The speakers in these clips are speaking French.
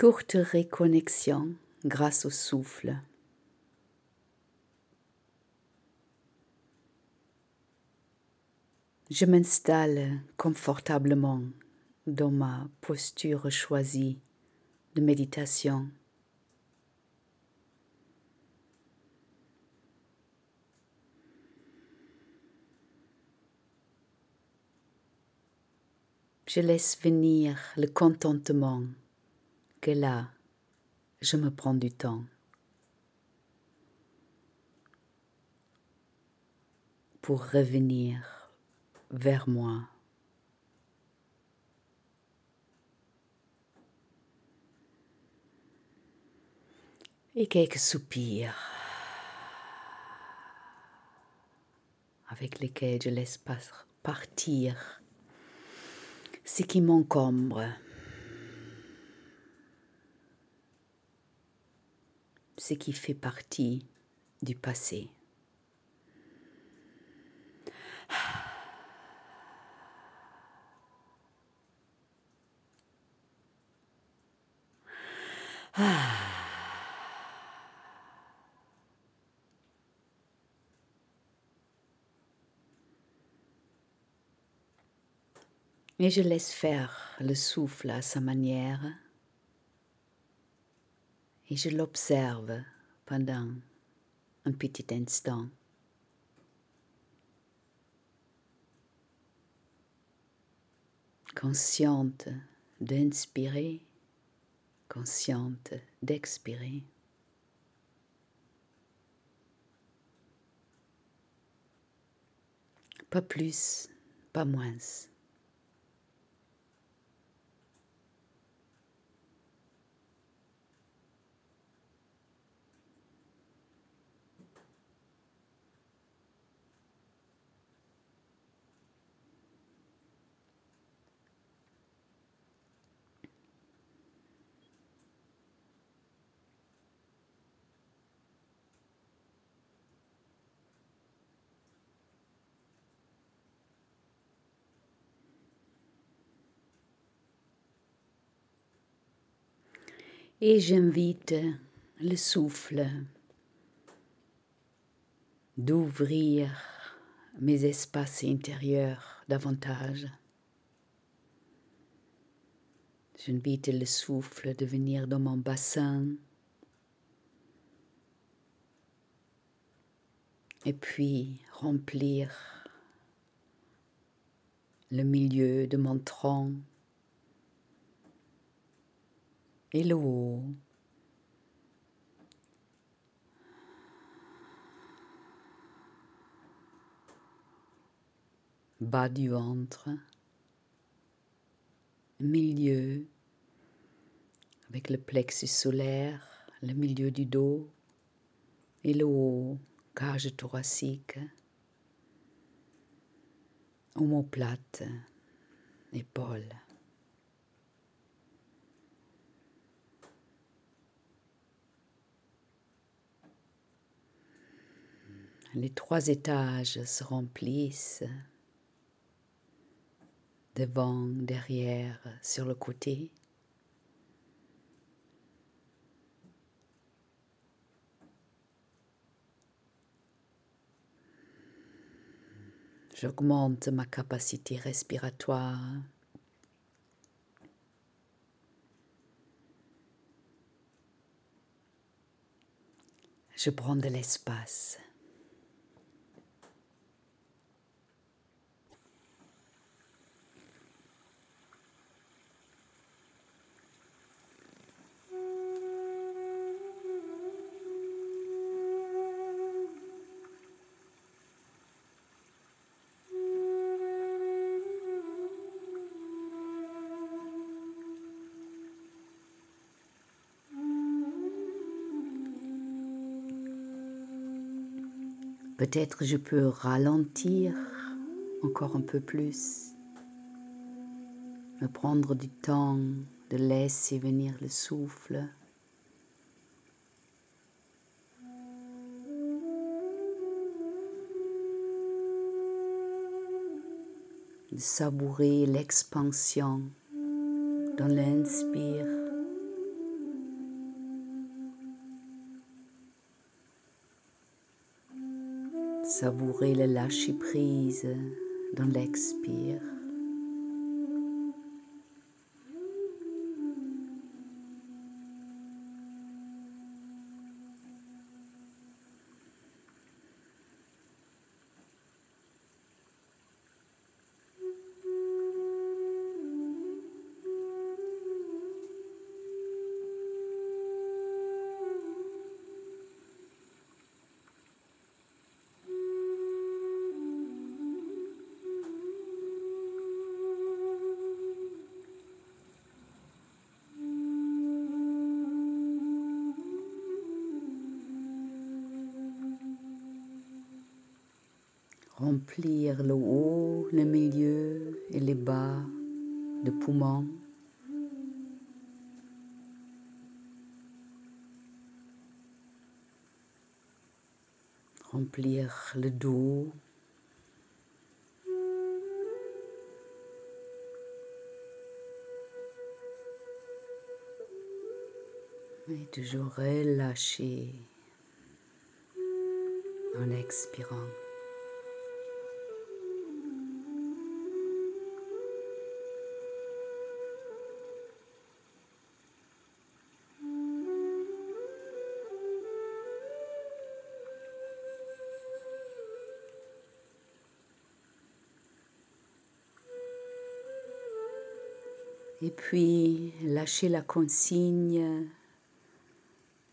Courte réconnexion grâce au souffle. Je m'installe confortablement dans ma posture choisie de méditation. Je laisse venir le contentement que là, je me prends du temps pour revenir vers moi. Et quelques soupirs avec lesquels je laisse partir ce qui m'encombre. Ce qui fait partie du passé. Et je laisse faire le souffle à sa manière et je l'observe pendant un petit instant. Consciente d'inspirer, consciente d'expirer. Pas plus, pas moins. Et j'invite le souffle d'ouvrir mes espaces intérieurs davantage. J'invite le souffle de venir dans mon bassin et puis remplir le milieu de mon tronc haut. Bas du ventre, milieu avec le plexus solaire, le milieu du dos et le haut, cage thoracique, omoplate, épaule. Les trois étages se remplissent devant, derrière, sur le côté. J'augmente ma capacité respiratoire. Je prends de l'espace. Peut-être je peux ralentir encore un peu plus, me prendre du temps de laisser venir le souffle. de savourer l'expansion dans l'inspire Savourez le lâcher prise dans l'expire. Remplir le haut, le milieu et les bas de poumons. Remplir le dos. Et toujours relâcher en expirant. Et puis lâcher la consigne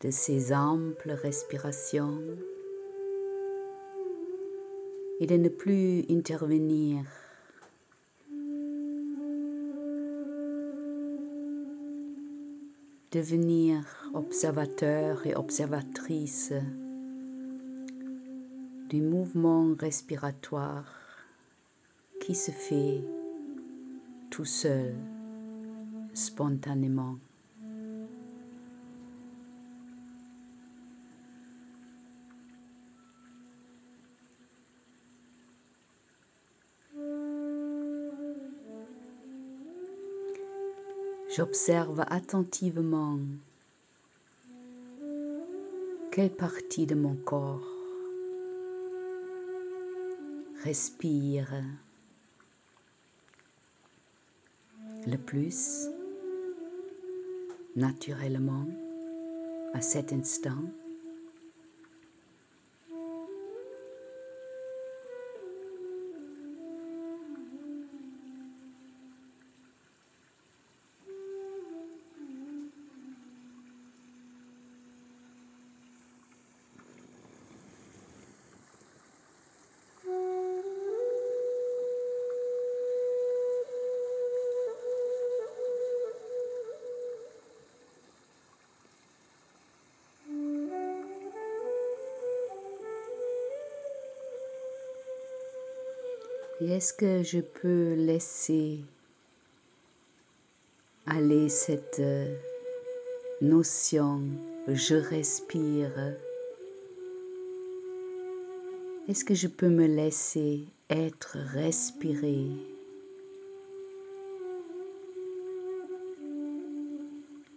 de ces amples respirations et de ne plus intervenir. Devenir observateur et observatrice du mouvement respiratoire qui se fait tout seul spontanément. J'observe attentivement quelle partie de mon corps respire le plus naturellement à cet instant. Et est-ce que je peux laisser aller cette notion je respire? Est-ce que je peux me laisser être respiré?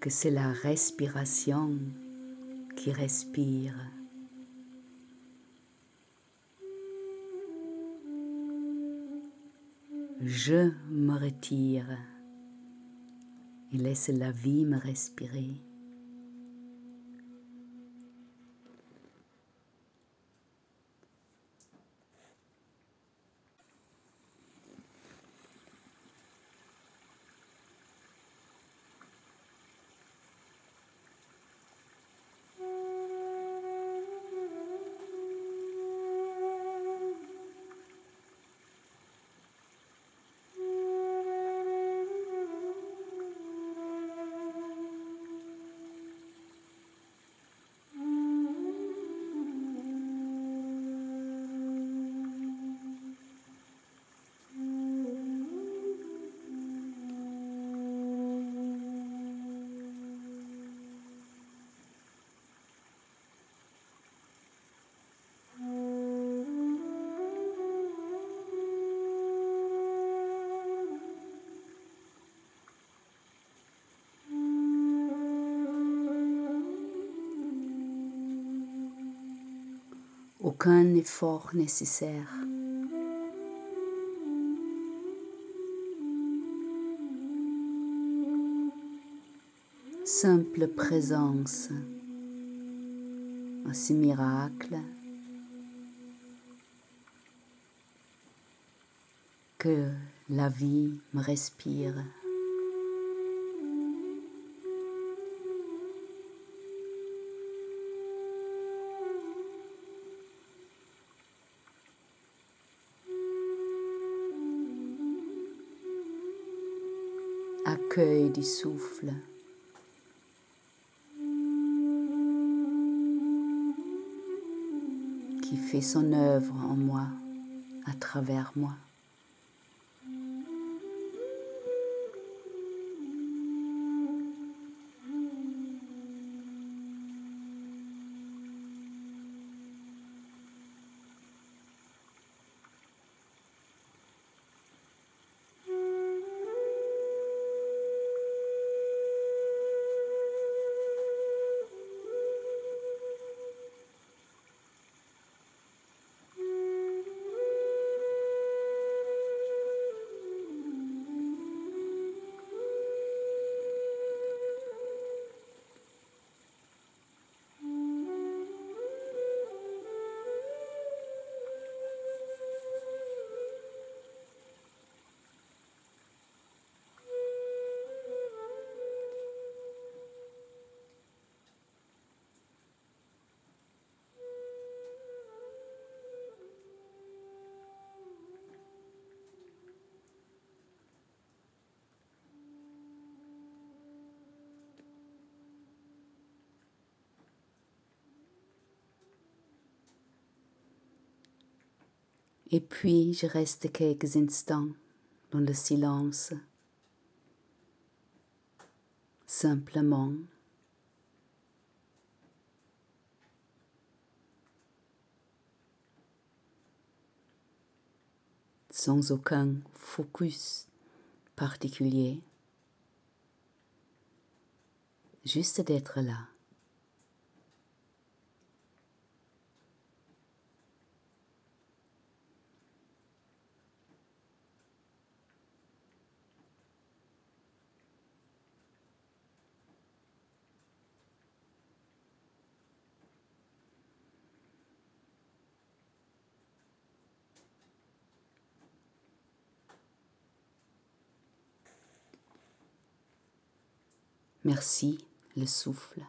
Que c'est la respiration qui respire. Je me retire et laisse la vie me respirer. Aucun effort nécessaire. Simple présence à ce miracle que la vie me respire. Du souffle. qui fait son œuvre en moi, à travers moi. Et puis je reste quelques instants dans le silence, simplement. Sans aucun focus particulier, juste d'être là. Merci le souffle.